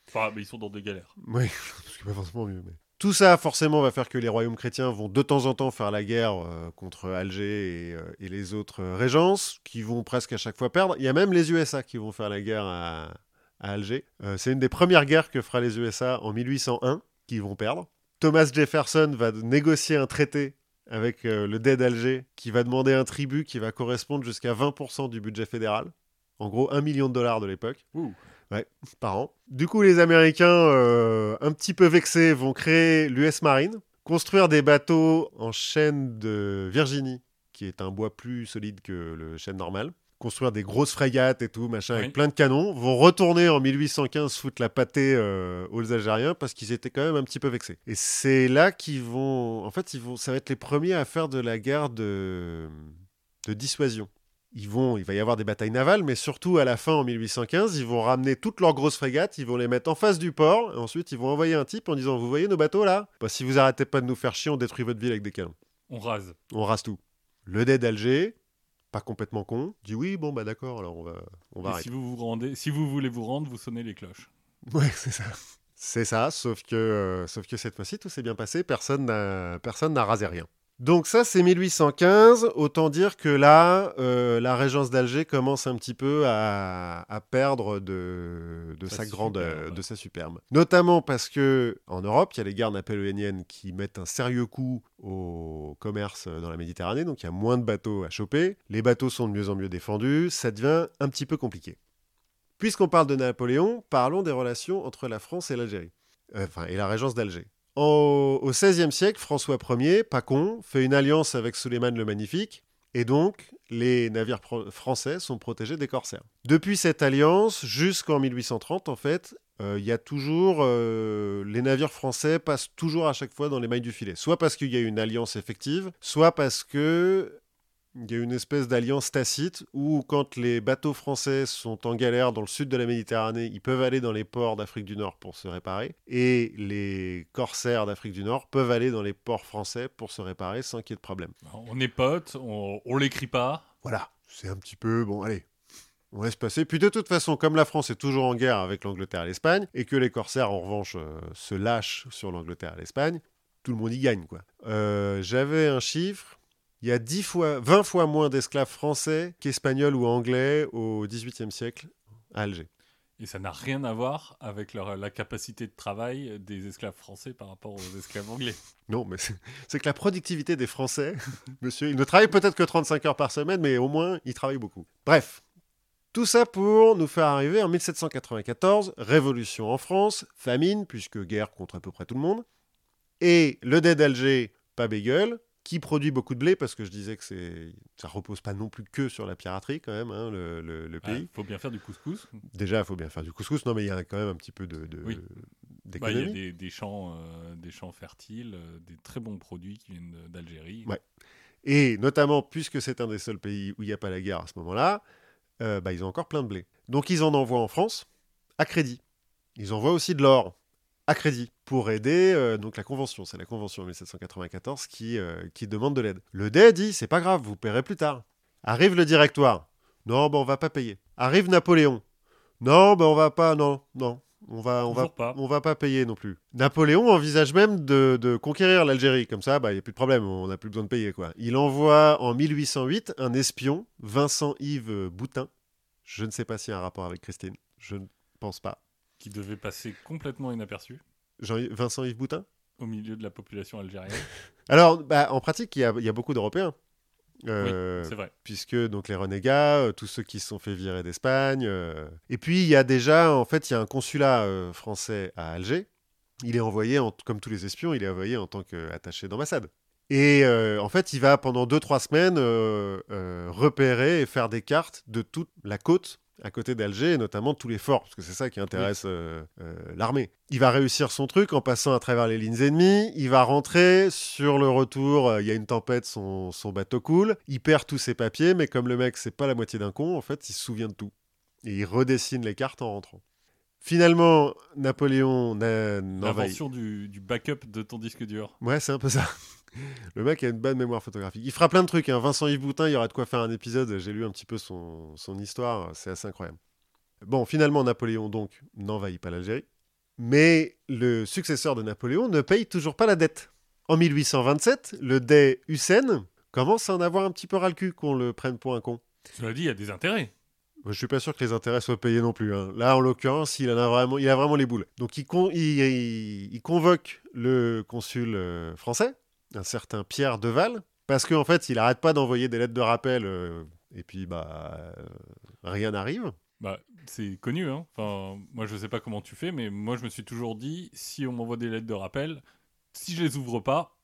Enfin, mais ils sont dans des galères. Oui, ce qui est pas forcément mieux. Mais... Tout ça, forcément, va faire que les royaumes chrétiens vont de temps en temps faire la guerre euh, contre Alger et, euh, les autres euh, régences, qui vont presque à chaque fois perdre. Il y a même les USA qui vont faire la guerre à, Alger. C'est une des premières guerres que fera les USA en 1801, qui vont perdre. Thomas Jefferson va négocier un traité avec le dé d'Alger, qui va demander un tribut qui va correspondre jusqu'à 20% du budget fédéral. En gros, 1 million de dollars de l'époque. Par an. Du coup, les Américains, euh, un petit peu vexés, vont créer l'US Marine, construire des bateaux en chêne de Virginie, qui est un bois plus solide que le chêne normal, construire des grosses frégates et tout, machin, Oui. avec plein de canons, vont retourner en 1815 foutre la pâtée euh, aux Algériens parce qu'ils étaient quand même un petit peu vexés. Et c'est là qu'ils vont, en fait, ils vont, ça va être les premiers à faire de la guerre de, de dissuasion ils vont, il va y avoir des batailles navales, mais surtout à la fin, en 1815, ils vont ramener toutes leurs grosses frégates, ils vont les mettre en face du port, et ensuite ils vont envoyer un type en disant Vous voyez nos bateaux là? Bah, Si vous arrêtez pas de nous faire chier, on détruit votre ville avec des canons. On rase. On rase tout. Le dé d'Alger, pas complètement con, dit Oui, bon, bah d'accord, alors on va, on va Et arrêter. si vous vous rendez, si vous voulez vous rendre, vous sonnez les cloches. Ouais, c'est ça. C'est ça, sauf que, euh, sauf que cette fois-ci, tout s'est bien passé, personne n'a personne n'a rasé rien. Donc ça, c'est 1815. Autant dire que là, euh, la régence d'Alger commence un petit peu à, à perdre de, de Sa grandeur, superbe. de sa superbe. Notamment parce que en Europe, il y a les guerres napoléoniennes qui mettent un sérieux coup au commerce dans la Méditerranée, donc il y a moins de bateaux à choper. Les bateaux sont de mieux en mieux défendus. Ça devient un petit peu compliqué. Puisqu'on parle de Napoléon, parlons des relations entre la France et l'Algérie, Euh, enfin et la régence d'Alger. Au, XVIe siècle, François Ier, pas con, fait une alliance avec Suleiman le Magnifique, et donc les navires français sont protégés des corsaires. Depuis cette alliance, jusqu'en 1830, en fait, euh, il y a toujours euh, les navires français passent toujours à chaque fois dans les mailles du filet, soit parce qu'il y a une alliance effective, soit parce que il y a une espèce d'alliance tacite où, quand les bateaux français sont en galère dans le sud de la Méditerranée, ils peuvent aller dans les ports d'Afrique du Nord pour se réparer. Et les corsaires d'Afrique du Nord peuvent aller dans les ports français pour se réparer sans qu'il y ait de problème. On est potes, on, on l'écrit pas. Voilà, c'est un petit peu. Bon, allez. On laisse passer. Puis de toute façon, comme la France est toujours en guerre avec l'Angleterre et l'Espagne, et que les corsaires, en revanche, euh, se lâchent sur l'Angleterre et l'Espagne, tout le monde y gagne, quoi. Euh, J'avais un chiffre. Il y a 10 fois, 20 fois moins d'esclaves français qu'espagnols ou anglais au XVIIIe siècle à Alger. Et ça n'a rien à voir avec leur- la capacité de travail des esclaves français par rapport aux esclaves anglais. Non, mais c'est c'est que la productivité des Français, monsieur, ils ne travaillent peut-être que 35 heures par semaine, mais au moins, ils travaillent beaucoup. Bref, tout ça pour nous faire arriver en 1794, révolution en France, famine, puisque guerre contre à peu près tout le monde, et le dé d'Alger, pas bégueule, qui produit beaucoup de blé, parce que je disais que c'est ça repose pas non plus que sur la piraterie, quand même, hein, le, le- le Il pays. faut bien faire du couscous. Déjà, il faut bien faire du couscous, non, mais il y a quand même un petit peu de, de- Oui. Bah, Il y a des, des champs, euh, des champs fertiles, euh, des très bons produits qui viennent d'Algérie. Ouais. Et notamment, puisque c'est un des seuls pays où il n'y a pas la guerre à ce moment-là, euh, bah, ils ont encore plein de blé. Donc ils en envoient en France à crédit. Ils envoient aussi de l'or à crédit pour aider euh, donc la convention. C'est la convention en 1794 qui, euh, qui demande de l'aide. Le dé dit c'est pas grave, vous paierez plus tard. Arrive le directoire. Non, ben on va pas payer. Arrive Napoléon. Non, ben on va pas. Non, non. On va, on va, pas. on va pas payer non plus. Napoléon envisage même de, de conquérir l'Algérie. Comme ça, bah, il n'y a plus de problème, on n'a plus besoin de payer. quoi. Il envoie en 1808 un espion, Vincent-Yves Boutin. Je ne sais pas s'il y a un rapport avec Christine. Je ne pense pas. Qui devait passer complètement inaperçu. Jean- Vincent-Yves Boutin Au milieu de la population algérienne. Alors, bah, en pratique, il y a, il y a beaucoup d'Européens. Euh, C'est vrai. puisque donc les renégats, euh, tous ceux qui se sont fait virer d'Espagne. euh, Et puis il y a déjà, en fait, il y a un consulat français à Alger. Il est envoyé, en- comme tous les espions, il est envoyé en tant qu'attaché d'ambassade. Et en fait, il va pendant 2-3 semaines repérer et faire des cartes de toute la côte à côté d'Alger, et notamment tous les forts, parce que c'est ça qui intéresse euh, euh, l'armée. Il va réussir son truc en passant à travers les lignes ennemies, il va rentrer, sur le retour, euh, il y a une tempête, son, son bateau coule, il perd tous ses papiers, mais comme le mec, c'est pas la moitié d'un con, en fait, il se souvient de tout. Et il redessine les cartes en rentrant. Finalement, Napoléon. L'invention du, du backup de ton disque dur. Ouais, c'est un peu ça. Le mec a une bonne mémoire photographique. Il fera plein de trucs. Hein. Vincent-Yves Boutin, il y aurait de quoi faire un épisode. J'ai lu un petit peu son, son histoire. C'est assez incroyable. Bon, finalement, Napoléon, donc, n'envahit pas l'Algérie. Mais le successeur de Napoléon ne paye toujours pas la dette. En 1827, le Dey Hussein commence à en avoir un petit peu ras le cul qu'on le prenne pour un con. Cela dit, il y a des intérêts. Je suis pas sûr que les intérêts soient payés non plus. hein. Là, en l'occurrence, il, en a vraiment, les boules. Donc, il, con- il- il- il convoque le consul euh, français, un certain Pierre Deval, parce qu'en fait, il arrête pas d'envoyer des lettres de rappel, euh, et puis, bah, euh, rien n'arrive. Bah, c'est connu, hein. Enfin, moi, je sais pas comment tu fais, mais moi, je me suis toujours dit, si on m'envoie des lettres de rappel, si je les ouvre pas,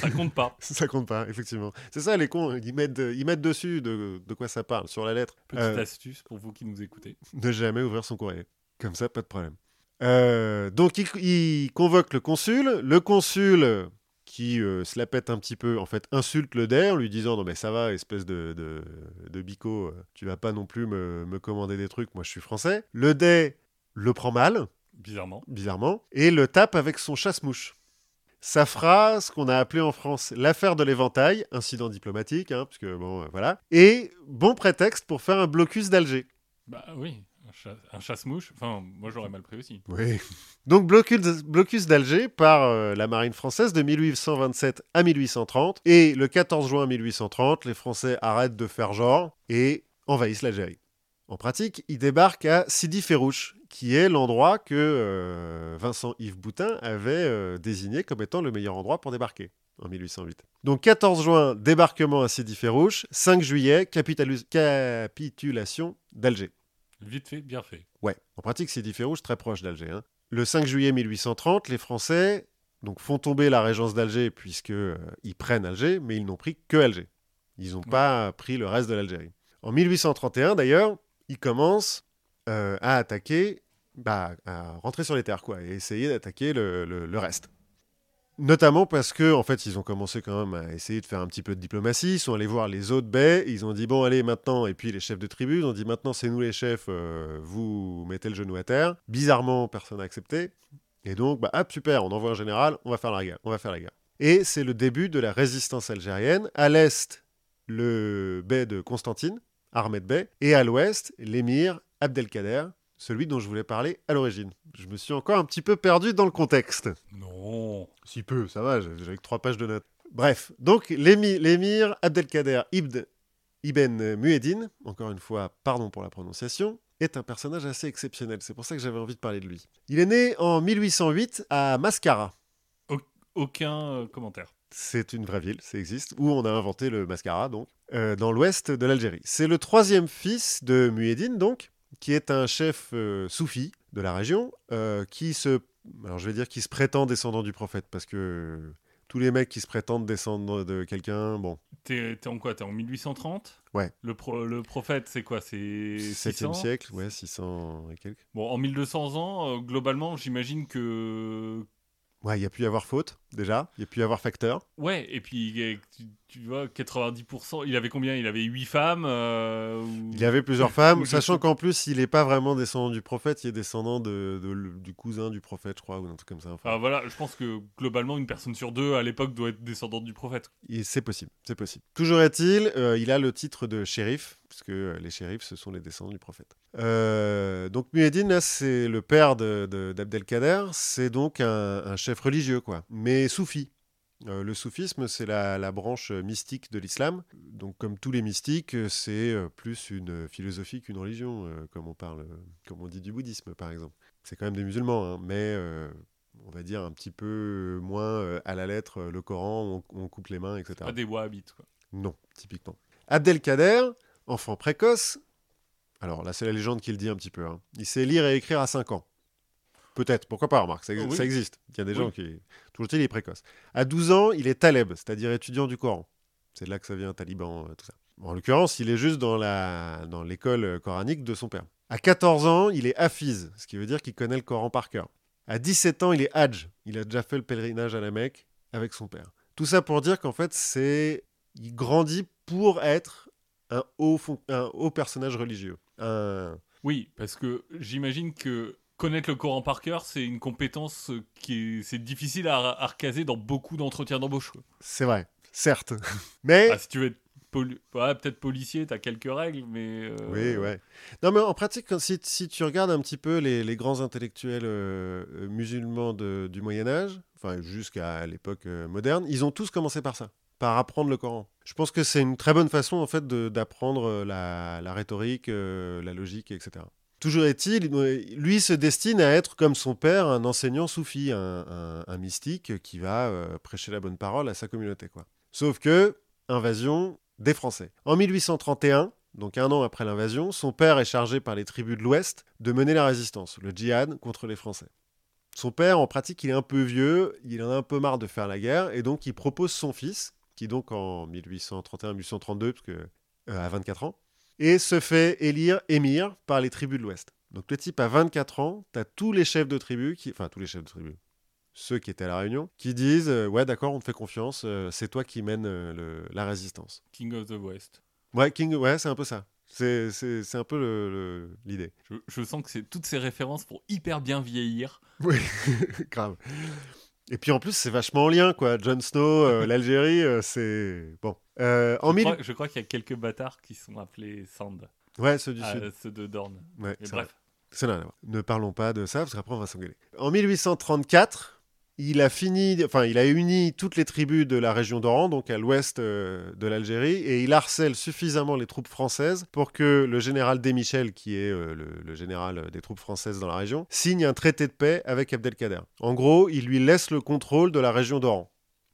ça compte pas. Ça compte pas, effectivement. C'est ça, les cons, ils mettent, ils mettent dessus de, de quoi ça parle, sur la lettre. Petite Euh, astuce pour vous qui nous écoutez. ne jamais ouvrir son courrier. Comme ça, pas de problème. Euh, donc, il, il convoque le consul. Le consul, qui euh, se la pète un petit peu, en fait, insulte le en lui disant Non, mais ça va, espèce de, de, de bico, euh, tu vas pas non plus me, me commander des trucs, moi je suis français. Le Dey le prend mal, Bizarrement. bizarrement, et le tape avec son chasse-mouche. Ça fera ce qu'on a appelé en France l'affaire de l'éventail, incident diplomatique, hein, parce que bon, euh, voilà, et bon prétexte pour faire un blocus d'Alger. Bah oui, un, cha- un chasse-mouche. Enfin, moi, j'aurais mal pris aussi. Oui. Donc blocus, blocus d'Alger par euh, la marine française de 1827 à 1830. Et le 14 juin 1830, les Français arrêtent de faire genre et envahissent l'Algérie. En pratique, ils débarquent à Sidi Ferrouche, qui est l'endroit que euh, Vincent-Yves Boutin avait euh, désigné comme étant le meilleur endroit pour débarquer en 1808. Donc 14 juin, débarquement à Sidi Ferrouche. 5 juillet, capitulation d'Alger. Vite fait, bien fait. Ouais, en pratique, c'est Rouge, très proche d'Alger. hein. Le 5 juillet 1830, les Français donc, font tomber la régence d'Alger puisqu'ils prennent Alger, mais ils n'ont pris que Alger. Ils n'ont Ouais. pas pris le reste de l'Algérie. En 1831, d'ailleurs, ils commencent euh, à attaquer, bah, à rentrer sur les terres, quoi, et essayer d'attaquer le, le- reste. Notamment parce que, en fait, ils ont commencé quand même à essayer de faire un petit peu de diplomatie. Ils sont allés voir les autres baies. Ils ont dit bon, allez, maintenant. Et puis les chefs de tribu, ils ont dit maintenant, c'est nous les chefs. euh, vous mettez le genou à terre. Bizarrement, personne n'a accepté. Et donc, bah, hop, super. On envoie un général. On va faire la guerre. On va faire la guerre. Et c'est le début de la résistance algérienne. À l'est, le bey de Constantine, Ahmed Bey, et à l'ouest, l'émir Abdelkader, celui dont je voulais parler à l'origine. Je me suis encore un petit peu perdu dans le contexte. Non. Si peu, ça va, j'ai j'ai que trois pages de notes. Bref, donc l'émi- l'émir Abdelkader Ibn, Ibn Mueddin, encore une fois, pardon pour la prononciation, est un personnage assez exceptionnel. C'est pour ça que j'avais envie de parler de lui. Il est né en 1808 à Mascara. Aucun euh, commentaire. C'est une vraie ville, ça existe, où on a inventé le mascara, donc, euh, dans l'ouest de l'Algérie. C'est le troisième fils de Mueddin, donc, qui est un chef euh, soufi de la région, euh, qui se, alors je vais dire, qui se prétend descendant du prophète, parce que tous les mecs qui se prétendent descendre de quelqu'un, bon, T'es en quoi T'es en 1830 Ouais. Le, pro- le prophète, c'est quoi C'est 7e 600 siècle, ouais, 600 et quelques. Bon, en 1200 ans, euh, globalement, j'imagine que. Ouais, il y a pu y avoir faute, déjà, il y a pu y avoir facteur. Ouais, et puis, euh, tu, tu vois, 90%. Il avait combien? Il avait 8 femmes euh, ou- Il y avait plusieurs femmes, sachant qu'en plus, il n'est pas vraiment descendant du prophète, il est descendant de, de- du cousin du prophète, je crois, ou un truc comme ça. enfin. Ah, voilà, je pense que globalement, une personne sur deux à l'époque doit être descendante du prophète. Et C'est possible, c'est possible. Toujours est-il, euh, il a le titre de shérif, parce que euh, les shérifs, ce sont les descendants du prophète. Euh, donc Mueddin, c'est le père de- de- d'Abdelkader, c'est donc un, un chef religieux, quoi, mais soufi. Euh, le soufisme, c'est la, la branche mystique de l'islam. Donc, comme tous les mystiques, c'est euh, plus une philosophie qu'une religion, euh, comme on parle, comme on dit du bouddhisme, par exemple. C'est quand même des musulmans, hein, mais euh, on va dire, un petit peu moins à la lettre le Coran, on, on coupe les mains, etc. Pas des wahhabites, quoi. Non, typiquement. Abdelkader, enfant précoce, alors là c'est la légende qui le dit un petit peu, hein. il sait lire et écrire à 5 ans. Peut-être, pourquoi pas, remarque, ça, oui. ça existe. Il y a des Oui. gens qui... Toujours il est précoce. À 12 ans, il est taleb, c'est-à-dire étudiant du Coran. C'est de là que ça vient, taliban, euh, tout ça. En l'occurrence, il est juste dans la dans l'école euh, coranique de son père. À 14 ans, il est hafiz, ce qui veut dire qu'il connaît le Coran par cœur. À 17 ans, il est hajj. Il a déjà fait le pèlerinage à la Mecque avec son père. Tout ça pour dire qu'en fait, c'est il grandit pour être un haut, un haut personnage religieux. Un... Oui, parce que j'imagine que connaître le Coran par cœur, c'est une compétence euh, qui est, c'est difficile à, à recaser dans beaucoup d'entretiens d'embauche. quoi. C'est vrai, certes. Mais Ah, si tu veux être poli- ouais, peut-être policier, t'as quelques règles, mais euh, Oui, ouais. Non, mais en pratique, si, si tu regardes un petit peu les, les grands intellectuels euh, musulmans de- du Moyen-Âge, enfin jusqu'à l'époque euh, moderne, ils ont tous commencé par ça, par apprendre le Coran. Je pense que c'est une très bonne façon, en fait, de- d'apprendre la, la rhétorique, la logique, etc. Toujours est-il, euh, lui se destine à être, comme son père, un enseignant soufi, un, mystique qui va euh, prêcher la bonne parole à sa communauté. Sauf que, invasion des Français. En 1831, donc un an après l'invasion, son père est chargé par les tribus de l'Ouest de mener la résistance, le djihad contre les Français. Son père, en pratique, il est un peu vieux, il en a un peu marre de faire la guerre, et donc il propose son fils, qui donc en 1831-1832, parce que euh, à 24 ans, et se fait élire émir par les tribus de l'Ouest. Donc le type a 24 ans, t'as tous les chefs de tribus, qui... enfin tous les chefs de tribus, ceux qui étaient à la Réunion, qui disent euh, ouais d'accord, on te fait confiance, euh, c'est toi qui mène euh, le- la résistance. King of the West. Ouais, King, ouais, c'est un peu ça. C'est, c'est, c'est un peu le- le- l'idée. Je, je sens que c'est toutes ces références pour hyper bien vieillir. Oui, grave. Et puis en plus, c'est vachement en lien, quoi. Jon Snow, l'Algérie, c'est. Bon. Euh, en je, mille... crois, je crois qu'il y a quelques bâtards qui sont appelés Sand, Ouais, ceux du ah, Sud. ceux de. Ouais, Mais bref, voir. Ne parlons pas de ça, parce qu'après, on va s'engueuler. En 1834, il a fini, enfin, il a uni toutes les tribus de la région d'Oran, donc à l'ouest euh, de l'Algérie, et il harcèle suffisamment les troupes françaises pour que le général Desmichel, qui est euh, le, le général des troupes françaises dans la région, signe un traité de paix avec Abdelkader. En gros, il lui laisse le contrôle de la région d'Oran.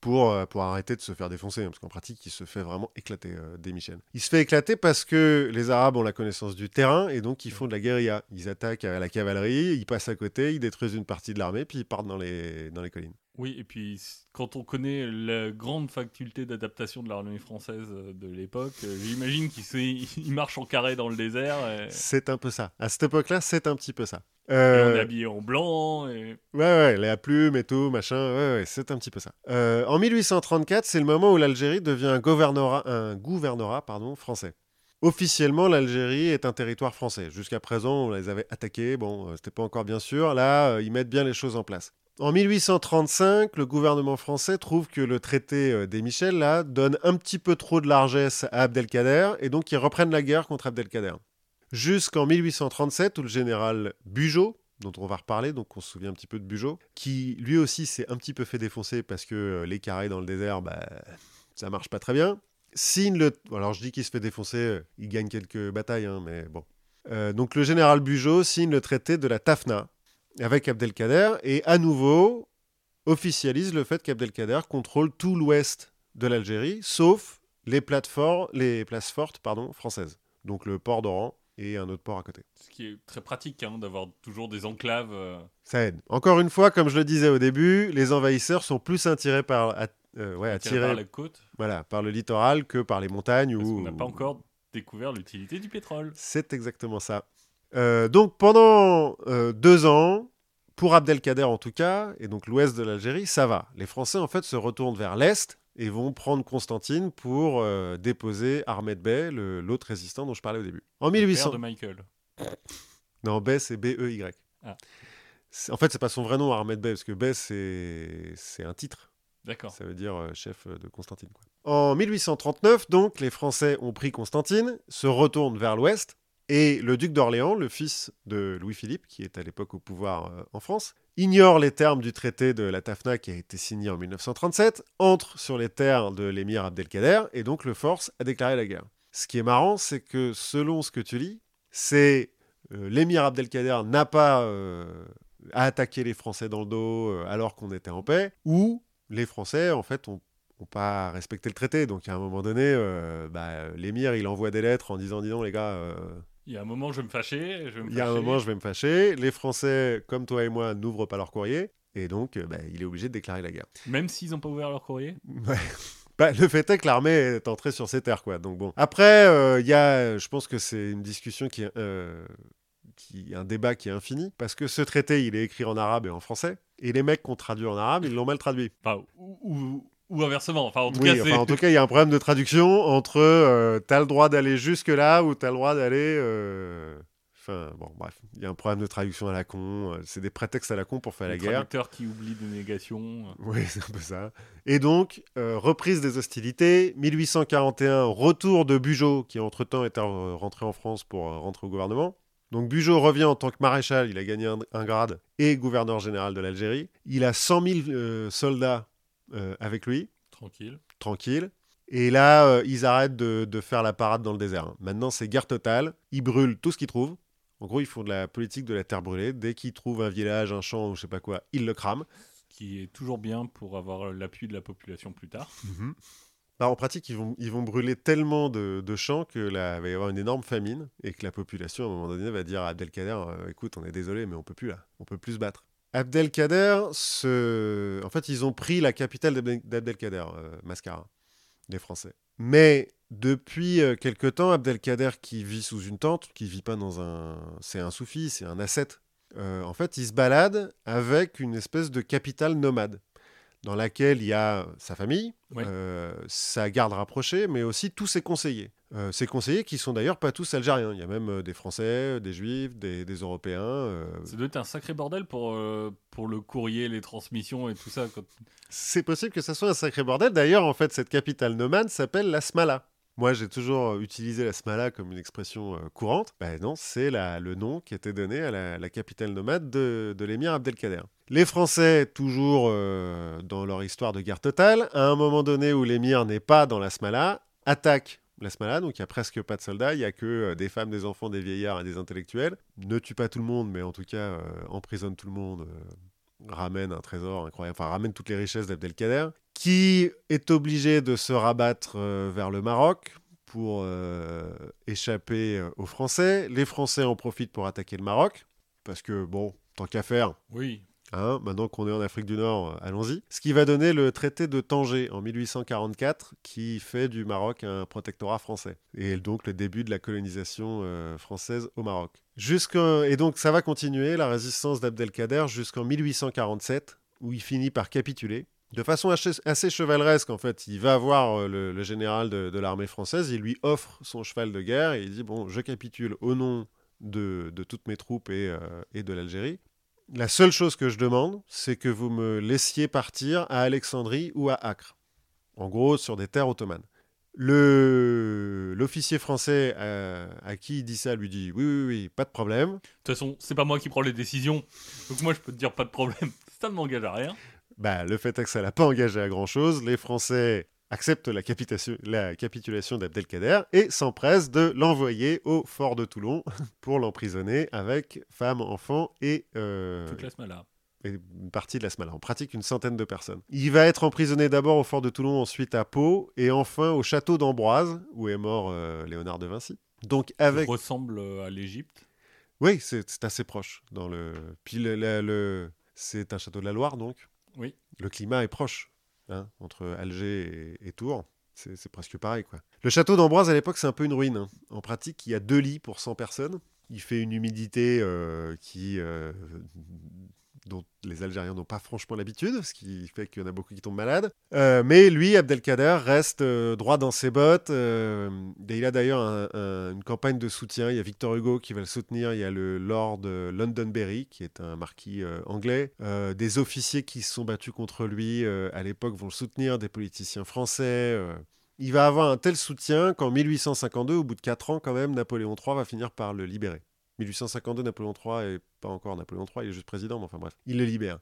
Pour, euh, pour arrêter de se faire défoncer, hein, parce qu'en pratique, il se fait vraiment éclater, euh, Desmichel. Il se fait éclater parce que les Arabes ont la connaissance du terrain, et donc ils font de la guérilla. Ils attaquent à la cavalerie, ils passent à côté, ils détruisent une partie de l'armée, puis ils partent dans les, dans les collines. oui, et puis quand on connaît la grande faculté d'adaptation de l'armée française euh, de l'époque, euh, j'imagine qu'il s'est- il marche en carré dans le désert et, C'est un peu ça. À cette époque-là, c'est un petit peu ça. Et on Euh, est habillé en blanc. Et... Ouais, ouais, les à plumes et tout, machin, ouais, ouais, c'est un petit peu ça. Euh, en 1834, c'est le moment où l'Algérie devient un gouvernorat, un gouvernorat pardon, français. Officiellement, l'Algérie est un territoire français. Jusqu'à présent, on les avait attaqués, bon, euh, c'était pas encore bien sûr. Là, euh, ils mettent bien les choses en place. En 1835, le gouvernement français trouve que le traité euh, des Michel, là, donne un petit peu trop de largesse à Abdelkader, et donc ils reprennent la guerre contre Abdelkader. Jusqu'en 1837, où le général Bugeaud, dont on va reparler, donc on se souvient un petit peu de Bugeaud, qui lui aussi s'est un petit peu fait défoncer parce que euh, les carrés dans le désert, bah, ça marche pas très bien. Signe le. Alors je dis qu'il se fait défoncer, euh, il gagne quelques batailles, hein, mais bon. Euh, donc le général Bugeaud signe le traité de la Tafna avec Abdelkader et à nouveau officialise le fait qu'Abdelkader contrôle tout l'ouest de l'Algérie, sauf les, les places fortes pardon, françaises. Donc le port d'Oran et un autre port à côté. Ce qui est très pratique hein, d'avoir toujours des enclaves. euh, Ça aide. Encore une fois, comme je le disais au début, les envahisseurs sont plus attirés par, at- euh, ouais, attirés attirés, par la côte, voilà, par le littoral que par les montagnes. parce ou... qu'on n'a pas encore découvert l'utilité du pétrole. C'est exactement ça. Euh, donc pendant deux ans, pour Abdelkader en tout cas, et donc l'ouest de l'Algérie, ça va. Les Français en fait se retournent vers l'est et vont prendre Constantine pour euh, déposer Ahmed Bey, l'autre résistant dont je parlais au début. En Le père 1800. de Michael. Non, Bey c'est B-E-Y. Ah. En fait, c'est pas son vrai nom, Ahmed Bey, parce que Bey c'est c'est un titre. D'accord. Ça veut dire euh, chef de Constantine. quoi. En 1839, donc, les Français ont pris Constantine, se retournent vers l'ouest, et le duc d'Orléans, le fils de Louis-Philippe, qui est à l'époque au pouvoir euh, en France, ignore les termes du traité de la Tafna qui a été signé en 1937, entre sur les terres de l'émir Abdelkader, et donc le force à déclarer la guerre. Ce qui est marrant, c'est que selon ce que tu lis, c'est euh, l'émir Abdelkader n'a pas euh, à attaquer les Français dans le dos euh, alors qu'on était en paix, ou les Français, en fait, ont, ont pas respecté le traité. Donc, à un moment donné, euh, bah, l'émir, il envoie des lettres en disant, dis donc, les gars, Il y a un moment, je vais me fâcher. Je vais me il y a un moment, je vais me fâcher. Les Français, comme toi et moi, n'ouvrent pas leur courrier. Et donc, euh, bah, il est obligé de déclarer la guerre. Même s'ils n'ont pas ouvert leur courrier? Ouais. Bah, le fait est que l'armée est entrée sur ces terres, quoi. Donc bon. Après, euh, il y a, je pense que c'est une discussion qui, est, euh, qui, un débat qui est infini, parce que ce traité, il est écrit en arabe et en français, et les mecs qui ont traduit en arabe, ils l'ont mal traduit. Ou, ou, ou inversement. Enfin, en tout oui, cas, c'est. enfin, en tout cas, il y a un problème de traduction entre euh, t'as le droit d'aller jusque là ou t'as le droit d'aller. euh, Enfin, bon, bref, il y a un problème de traduction à la con. euh, C'est des prétextes à la con pour faire la guerre. traducteur qui oublie des négations. Oui, c'est un peu ça. Et donc, euh, reprise des hostilités, 1841, retour de Bugeaud, qui entre-temps était rentré en France pour rentrer au gouvernement. Donc Bugeaud revient en tant que maréchal, il a gagné un, un grade, et gouverneur général de l'Algérie. Il a 100 000 euh, soldats avec lui, Tranquille. tranquille. Et là, euh, ils arrêtent de, de faire la parade dans le désert. Maintenant, c'est guerre totale. Ils brûlent tout ce qu'ils trouvent. En gros, ils font de la politique de la terre brûlée. Dès qu'ils trouvent un village, un champ ou je sais pas quoi, ils le crament. Qui est toujours bien pour avoir l'appui de la population plus tard. Bah, en pratique, ils vont, ils vont brûler tellement de, de champs que là, il va y avoir une énorme famine et que la population, à un moment donné, va dire à Abdelkader euh, écoute, on est désolé, mais on peut plus là, on peut plus se battre. Abdelkader, se... en fait, ils ont pris la capitale d'Abdel- d'Abdelkader, euh, Mascara, les Français. Mais depuis euh, quelque temps, Abdelkader, qui vit sous une tente, qui vit pas dans un. C'est un soufi, c'est un ascète. euh, en fait, il se balade avec une espèce de capitale nomade dans laquelle il y a sa famille, Ouais. euh, sa garde rapprochée, mais aussi tous ses conseillers. Euh, ces conseillers qui sont d'ailleurs pas tous algériens. Il y a même euh, des Français, des Juifs, des, des Européens. euh, Ça doit être un sacré bordel pour, euh, pour le courrier, les transmissions et tout ça. Quand... C'est possible que ça soit un sacré bordel. D'ailleurs, en fait, cette capitale nomade s'appelle la Smala. Moi, j'ai toujours euh, utilisé la Smala comme une expression euh, courante. Ben non, c'est le nom qui était donné à la, la capitale nomade de, de l'émir Abdelkader. Les Français, toujours euh, dans leur histoire de guerre totale, à un moment donné où l'émir n'est pas dans la Smala, attaquent la Smala, donc il y a presque pas de soldats, il y a que euh, des femmes, des enfants, des vieillards et des intellectuels. Ne tue pas tout le monde, mais en tout cas euh, emprisonne tout le monde. euh, ramène un trésor incroyable, enfin ramène toutes les richesses d'Abdelkader, qui est obligé de se rabattre vers le Maroc pour échapper aux Français. Les Français en profitent pour attaquer le Maroc, parce que bon, tant qu'à faire, Oui, Hein, maintenant qu'on est en Afrique du Nord, allons-y. Ce qui va donner le traité de Tanger en 1844, qui fait du Maroc un protectorat français. Et donc le début de la colonisation euh, française au Maroc. Et donc ça va continuer, la résistance d'Abdelkader, jusqu'en 1847, où il finit par capituler. De façon assez, chevaleresque, en fait, il va voir euh, le, général de, l'armée française, il lui offre son cheval de guerre et il dit Bon, je capitule au nom de, toutes mes troupes et, euh, et de l'Algérie. La seule chose que je demande, c'est que vous me laissiez partir à Alexandrie ou à Acre. En gros, sur des terres ottomanes. Le L'officier français euh, à qui il dit ça lui dit oui, oui, oui, pas de problème. de toute façon, c'est pas moi qui prends les décisions. Donc moi, je peux te dire pas de problème. Ça ne m'engage à rien. Bah, le fait est que ça l'a pas engagé à grand chose. Les Français acceptent la, capitulation d'Abdelkader et s'empressent de l'envoyer au fort de Toulon pour l'emprisonner avec femmes, enfants et, euh, Toute la et une partie de la Smala. En pratique, une centaine de personnes. Il va être emprisonné d'abord au fort de Toulon, ensuite à Pau et enfin au château d'Ambroise où est mort euh, Léonard de Vinci. Donc avec ressemble à l'Égypte. oui, c'est c'est assez proche dans le. Puis le, le- le- c'est un château de la Loire, donc. Oui. Le climat est proche hein, entre Alger et, Tours. C'est c'est presque pareil, quoi. Le château d'Ambroise à l'époque, c'est un peu une ruine. hein. En pratique, il y a deux lits pour 100 personnes. Il fait une humidité euh, qui euh, dont les Algériens n'ont pas franchement l'habitude, ce qui fait qu'il y en a beaucoup qui tombent malades. Euh, mais lui, Abdelkader, reste euh, droit dans ses bottes. euh, et il a d'ailleurs un- un- une campagne de soutien. Il y a Victor Hugo qui va le soutenir. Il y a le Lord Londonderry, qui est un marquis anglais. Des officiers qui se sont battus contre lui à l'époque vont le soutenir. Des politiciens français. Il va avoir un tel soutien qu'en 1852, au bout de 4 ans quand même, Napoléon III va finir par le libérer. 1852, Napoléon III est pas encore Napoléon III, il est juste président, mais enfin bref, il le libère.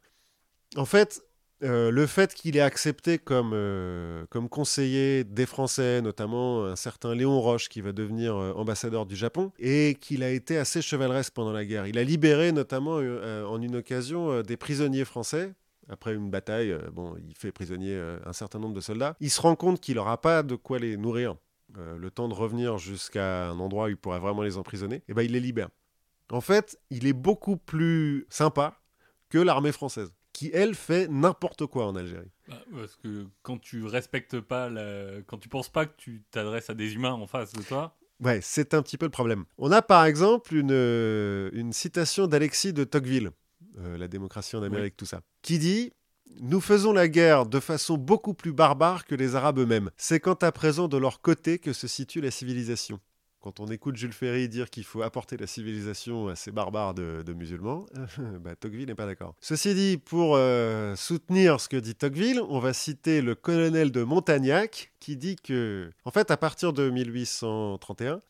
En fait, euh, le fait qu'il ait accepté comme, euh, comme conseiller des Français, notamment un certain Léon Roche qui va devenir euh, ambassadeur du Japon, et qu'il a été assez chevaleresque pendant la guerre. Il a libéré notamment en une occasion des prisonniers français. Après une bataille, bon, il fait prisonnier un certain nombre de soldats. Il se rend compte qu'il n'aura pas de quoi les nourrir. le temps de revenir jusqu'à un endroit où il pourrait vraiment les emprisonner, et ben il les libère. En fait, il est beaucoup plus sympa que l'armée française, qui elle fait n'importe quoi en Algérie. Bah, parce que quand tu respectes pas, la... quand tu penses pas que tu t'adresses à des humains en face de toi, Ouais, c'est un petit peu le problème. On a par exemple une, euh, une citation d'Alexis de Tocqueville, euh, La démocratie en Amérique, tout ça, qui dit Nous faisons la guerre de façon beaucoup plus barbare que les Arabes eux-mêmes. C'est quant à présent de leur côté que se situe la civilisation. Quand on écoute Jules Ferry dire qu'il faut apporter la civilisation à ces barbares de, de musulmans, bah, Tocqueville n'est pas d'accord. Ceci dit, pour euh, soutenir ce que dit Tocqueville, on va citer le colonel de Montagnac qui dit que, en fait, à partir de 1831,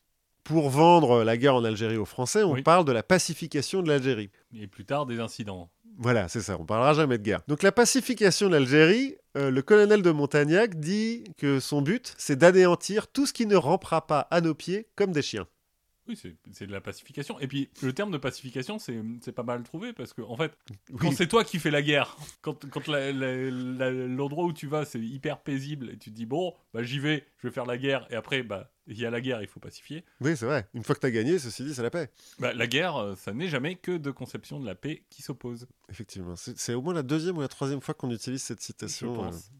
pour vendre la guerre en Algérie aux Français, on Oui. parle de la pacification de l'Algérie. et plus tard des incidents. Voilà, c'est ça, on parlera jamais de guerre. Donc la pacification de l'Algérie, euh, le colonel de Montagnac dit que son but, c'est d'anéantir tout ce qui ne rampera pas à nos pieds comme des chiens. Oui, c'est de la pacification. Et puis, le terme de pacification, c'est pas mal trouvé parce que, en fait, Oui. quand c'est toi qui fais la guerre, quand, l'endroit où tu vas, c'est hyper paisible et tu te dis, bon, bah, j'y vais, je vais faire la guerre, et après, bah, il y a la guerre, il faut pacifier. Oui, c'est vrai. Une fois que tu as gagné, ceci dit, c'est la paix. Bah, la guerre, euh, ça n'est jamais que de conception de la paix qui s'oppose. Effectivement. C'est au moins la deuxième ou la troisième fois qu'on utilise cette Je citation. pense. euh,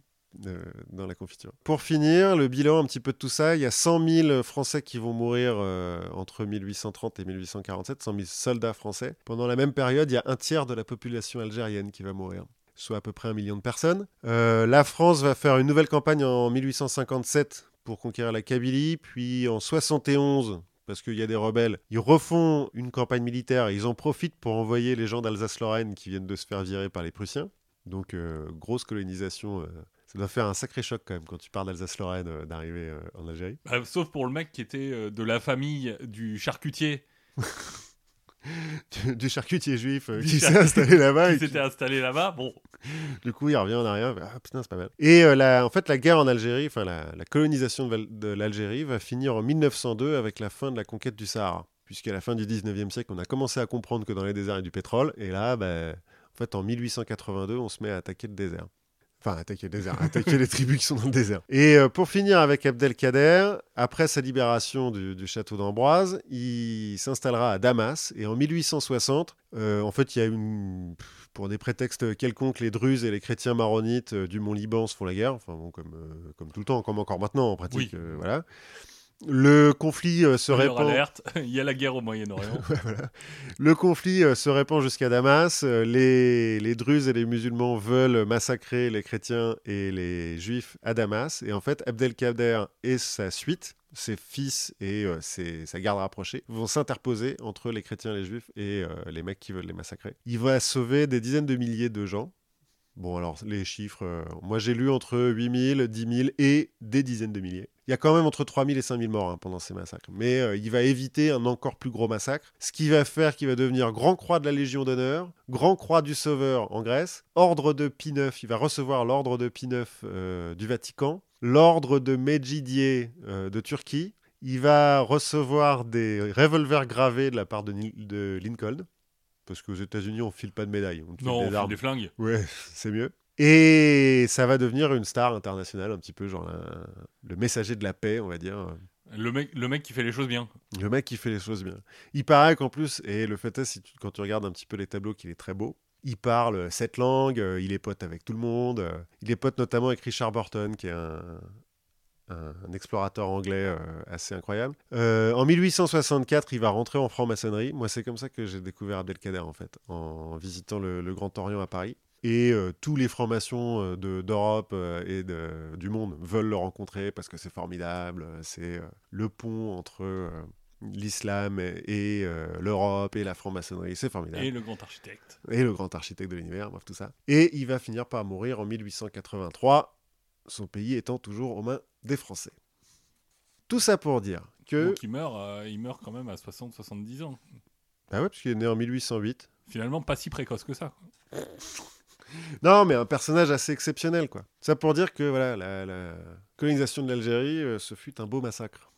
dans la confiture. Pour finir, le bilan un petit peu de tout ça, il y a 100 000 Français qui vont mourir euh, entre 1830 et 1847, 100 000 soldats français. Pendant la même période, il y a un tiers de la population algérienne qui va mourir soit à peu près un million de personnes. Euh, la France va faire une nouvelle campagne en 1857 pour conquérir la Kabylie, puis en 71 parce qu'il y a des rebelles, ils refont une campagne militaire et ils en profitent pour envoyer les gens d'Alsace-Lorraine qui viennent de se faire virer par les Prussiens. Donc, euh, grosse colonisation. euh, ça doit faire un sacré choc quand même quand tu pars d'Alsace-Lorraine euh, d'arriver euh, en Algérie. Bah, sauf pour le mec qui était euh, de la famille du charcutier Du, du charcutier juif Du qui s'est installé là-bas. qui s'était installé là-bas. Bon, Du coup, il revient en arrière. Ah putain, c'est pas mal. Et la- en fait, la guerre en Algérie, enfin la, la colonisation de l'Algérie va finir en 1902 avec la fin de la conquête du Sahara. Puisqu'à la fin du 19e siècle, on a commencé à comprendre que dans les déserts, il y a du pétrole. Et là, bah, en fait, en 1882, on se met à attaquer le désert. Enfin, attaquer le désert, attaquer les tribus qui sont dans le désert. Et euh, pour finir avec Abdelkader, après sa libération du, du château d'Ambroise, il s'installera à Damas. Et en 1860, euh, en fait, il y a une pour des prétextes quelconques, les Druzes et les chrétiens maronites euh, du Mont Liban se font la guerre, enfin bon, comme, euh, comme tout le temps, comme encore maintenant en pratique. Oui. euh, voilà. Le conflit euh, se répand. alerte, il y a la guerre au Moyen-Orient. Voilà. Le conflit euh, se répand jusqu'à Damas. Euh, les, les Druzes et les musulmans veulent massacrer les chrétiens et les juifs à Damas. Et en fait, Abdelkader et sa suite, ses fils et euh, ses- sa garde rapprochée, vont s'interposer entre les chrétiens et les juifs et euh, les mecs qui veulent les massacrer. Il va sauver des dizaines de milliers de gens. Bon, alors, les chiffres, euh, moi j'ai lu entre 8000, 10 000 et des dizaines de milliers. Il y a quand même entre 3000 et 5000 morts hein, pendant ces massacres. Mais euh, il va éviter un encore plus gros massacre, ce qui va faire qu'il va devenir Grand Croix de la Légion d'honneur, Grand Croix du Sauveur en Grèce, Ordre de Pie IX, il va recevoir l'Ordre de Pie IX euh, du Vatican, l'Ordre de Medjidié de Turquie, il va recevoir des revolvers gravés de la part de Lincoln, parce qu'aux États-Unis on file pas de médailles, on file non, on des file armes. des flingues. Ouais, c'est mieux. Et ça va devenir une star internationale, un petit peu genre un- le messager de la paix, on va dire. Le mec, le mec qui fait les choses bien. Le mec qui fait les choses bien. Il paraît qu'en plus, et le fait est, si tu- quand tu regardes un petit peu les tableaux, qu'il est très beau. Il parle sept langues, euh, il est pote avec tout le monde. euh, il est pote notamment avec Richard Burton, qui est un, un- un explorateur anglais euh, assez incroyable. Euh, en 1864, il va rentrer en franc-maçonnerie. Moi, c'est comme ça que j'ai découvert Abdelkader, en fait, en visitant le, le Grand Orient à Paris. Et euh, tous les francs-maçons de- d'Europe et de- du monde veulent le rencontrer parce que c'est formidable. C'est le pont entre l'islam et, et, euh, l'Europe et la franc-maçonnerie. C'est formidable. Et le grand architecte. Et le grand architecte de l'univers, bref, tout ça. Et il va finir par mourir en 1883, son pays étant toujours aux mains des Français. Tout ça pour dire que... Donc il meurt, euh, il meurt quand même à 60-70 ans. Bah ouais, parce qu'il est né en 1808. Finalement, pas si précoce que ça. Non, mais un personnage assez exceptionnel, quoi. Ça pour dire que voilà, la, la colonisation de l'Algérie, euh, ce fut un beau massacre.